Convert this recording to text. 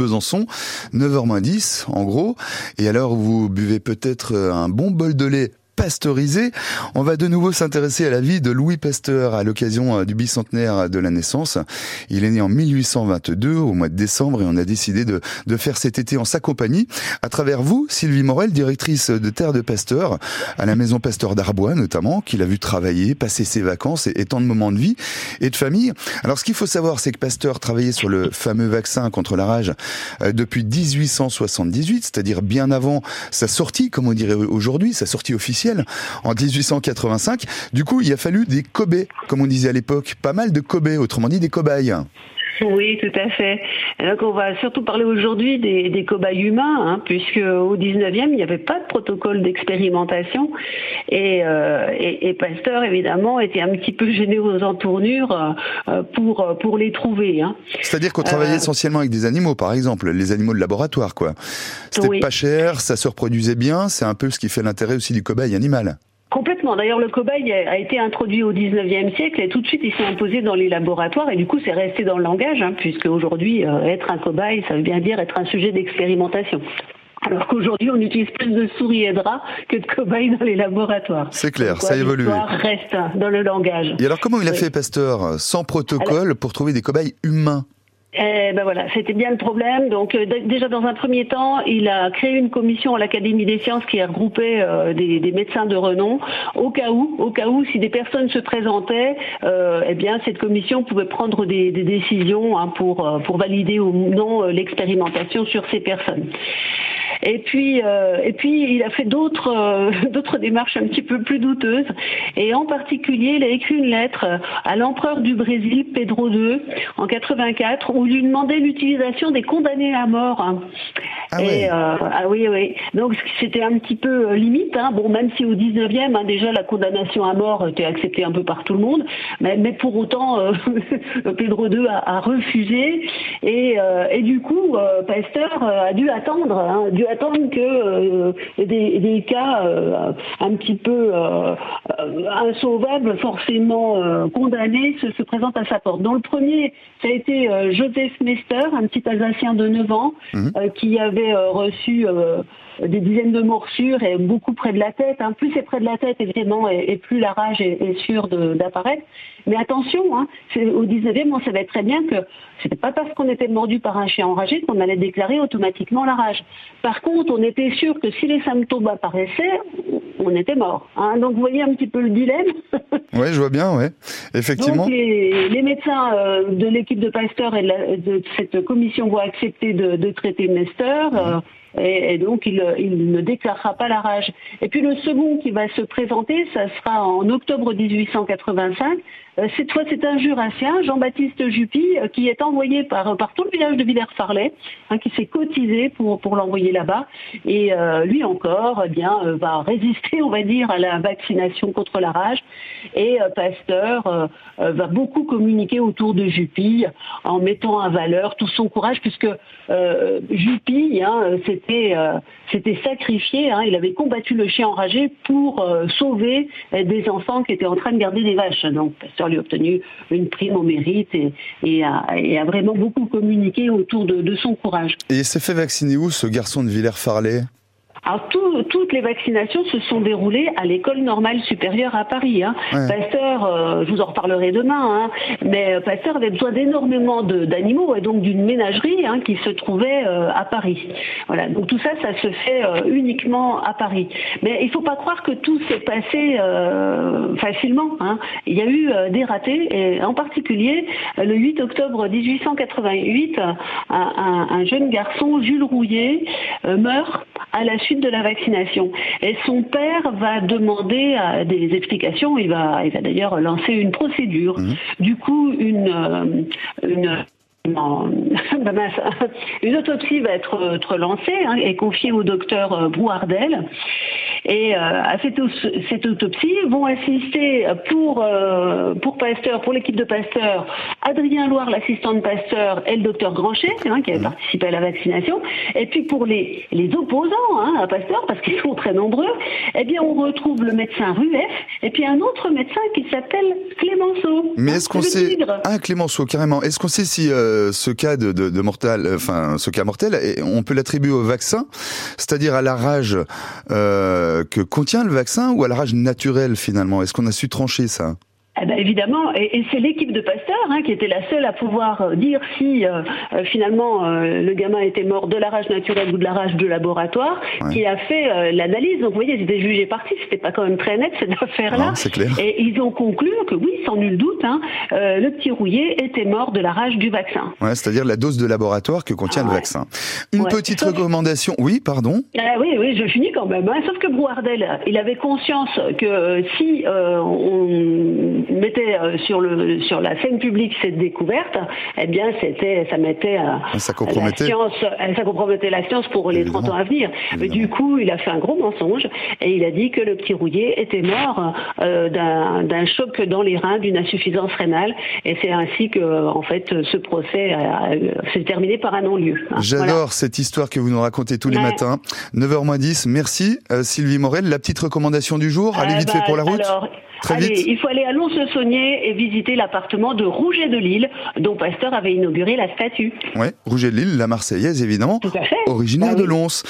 Besançon, 9h10 en gros. Et alors vous buvez peut-être un bon bol de lait pasteurisé. On va de nouveau s'intéresser à la vie de Louis Pasteur à l'occasion euh, du bicentenaire de la naissance. Il est né en 1822 au mois de décembre et on a décidé de, de faire cet été en sa compagnie. À travers vous, Sylvie Morel, directrice de Terre de Pasteur, à la maison Pasteur d'Arbois notamment, qu'il a vu travailler, passer ses vacances et, tant de moments de vie et de famille. Alors ce qu'il faut savoir, c'est que Pasteur travaillait sur le fameux vaccin contre la rage euh, depuis 1878, c'est-à-dire bien avant sa sortie, comme on dirait aujourd'hui, sa sortie officielle en 1885. Du coup, il a fallu des Kobe, comme on disait à l'époque, pas mal de Kobe, autrement dit des cobayes. Oui, tout à fait. Donc on va surtout parler aujourd'hui des, cobayes humains, hein, puisque au 19e, il n'y avait pas de protocole d'expérimentation euh, et, Pasteur, évidemment, était un petit peu gêné aux entournures euh, pour, pour les trouver. Hein. C'est-à-dire qu'on travaillait euh, essentiellement avec des animaux, par exemple, les animaux de laboratoire, quoi. C'était pas cher, ça se reproduisait bien, c'est un peu ce qui fait l'intérêt aussi du cobaye animal. Complètement. D'ailleurs, le cobaye a été introduit au 19e siècle et tout de suite il s'est imposé dans les laboratoires et du coup c'est resté dans le langage, hein, puisque aujourd'hui euh, être un cobaye, ça veut bien dire être un sujet d'expérimentation. Alors qu'aujourd'hui, on utilise plus de souris et draps que de cobayes dans les laboratoires. C'est clair, ça évolue. reste dans le langage. Et alors, comment il a fait Pasteur, sans protocole, pour trouver des cobayes humains? Eh ben voilà, c'était bien le problème. Donc euh, déjà dans un premier temps, il a créé une commission à l'Académie des sciences qui a regroupé euh, des, médecins de renom au cas où, au cas où si des personnes se présentaient, euh, eh bien cette commission pouvait prendre des, décisions hein, pour pour valider ou non l'expérimentation sur ces personnes. Et puis, euh, et puis il a fait d'autres euh, d'autres démarches un petit peu plus douteuses. Et en particulier, il a écrit une lettre à l'empereur du Brésil, Pedro II, en 84, où il lui demandait l'utilisation des condamnés à mort. Ah, et, euh, ah oui, oui. Donc c'était un petit peu limite. Hein. Bon, même si au 19e, hein, déjà la condamnation à mort était acceptée un peu par tout le monde, mais, mais pour autant, Pedro II a, a refusé. Et, et, du coup, Pasteur a dû attendre, hein, dû attendre que euh, des, cas euh, un petit peu euh, insauvables, forcément condamnés, se, présentent à sa porte. Dans le premier, ça a été Joseph Mester, un petit Alsacien de 9 ans, mhm. qui avait reçu des dizaines de morsures et beaucoup près de la tête. Hein. Plus c'est près de la tête, évidemment, et, plus la rage est, sûre d'apparaître. Mais attention, hein, au 19e, on savait très bien que c'était pas parce qu'on était mordu par un chien enragé qu'on allait déclarer automatiquement la rage. Par contre, on était sûr que si les symptômes apparaissaient, on était mort. Hein. Donc vous voyez un petit peu le dilemme. oui, je vois bien, ouais. Effectivement. Donc les, médecins euh, de l'équipe de Pasteur et de, cette commission vont accepter de, traiter Nestor. Euh, et, donc il, ne déclarera pas la rage. Et puis le second qui va se présenter, ça sera en octobre 1885. Euh, cette fois, c'est un jurassien, Jean-Baptiste Juppy, euh, qui est envoyé par, tout le village de Villers-Farlay, hein, qui s'est cotisé pour, l'envoyer là-bas. Et euh, lui encore, eh bien, va résister, on va dire, à la vaccination contre la rage. Et Pasteur va beaucoup communiquer autour de Juppy en mettant en valeur tout son courage, puisque Juppy, hein, c'est c'était euh, sacrifié. Hein. il avait combattu le chien enragé pour euh, sauver euh, des enfants qui étaient en train de garder des vaches. Donc, Pasteur lui a obtenu une prime au mérite et, a, vraiment beaucoup communiqué autour de, de son courage. Et il s'est fait vacciner où ce garçon de Villers-Farlay? Alors toutes les vaccinations se sont déroulées à l'école normale supérieure à Paris. Hein. Pasteur, euh, je vous en reparlerai demain, hein, mais Pasteur avait besoin d'énormément d'animaux et donc d'une ménagerie hein, qui se trouvait euh, à Paris. Voilà, donc tout ça, ça se fait euh, uniquement à Paris. Mais il ne faut pas croire que tout s'est passé facilement. Hein. Il y a eu des ratés, et en particulier le 8 octobre 1888, un, un jeune garçon, Jules Rouillet, meurt à la suite de la vaccination. Et son père va demander euh, des explications, il va, il va d'ailleurs lancer une procédure. Mmh. Du coup, une, euh, une une autopsie va être, lancée hein, et confiée au docteur euh, Brouardel. Et euh, à cette, cette, autopsie vont assister pour, euh, pour Pasteur, pour l'équipe de Pasteur, Adrien Loire, l'assistant de Pasteur, et le docteur Granchet, hein, qui avait mmh. participé à la vaccination. Et puis pour les, les opposants hein, à Pasteur, parce qu'ils sont très nombreux, eh bien on retrouve le médecin Rueff et puis un autre médecin qui s'appelle Clémenceau. Mais est-ce qu'on sait... Ah, Clémenceau, carrément. Est-ce qu'on sait si ce cas de, de, mortel, enfin ce cas mortel, on peut l'attribuer au vaccin, c'est-à-dire à la rage que contient le vaccin ou à la rage naturelle finalement? Est-ce qu'on a su trancher ça? Eh ben évidemment, et, c'est l'équipe de Pasteur hein, qui était la seule à pouvoir euh, dire si euh, euh, finalement le gamin était mort de la rage naturelle ou de la rage de laboratoire, qui a fait l'analyse. Donc vous voyez, c'était jugé parti, c'était pas quand même très net cette affaire-là. Et ils ont conclu que oui, sans nul doute, hein, le petit rouillé était mort de la rage du vaccin. Ouais, c'est-à-dire la dose de laboratoire que contient le vaccin. Une petite recommandation, oui, pardon. oui, oui, je finis quand même. Hein. Sauf que Brouardel, il avait conscience que si on mettait euh, sur le sur la scène publique cette découverte, eh bien c'était ça mettait ah, ça compromettait. la science, euh, ça compromettait la science pour les 30 ans à venir. Du coup, il a fait un gros mensonge et il a dit que le petit rouillé était mort euh, d'un choc dans les reins, d'une insuffisance rénale, et c'est ainsi que en fait ce procès s'est terminé par un non-lieu. Hein, J'adore cette histoire que vous nous racontez tous les matins. 9h 10. Merci Sylvie Morel. La petite recommandation du jour. Allez vite fait pour la route. Allez, il faut aller à Lons-le-Saunier et visiter l'appartement de Rouget de Lille, dont Pasteur avait inauguré la statue. Oui, Rouget de Lille, la Marseillaise évidemment, Tout à fait. originaire bah de Lons.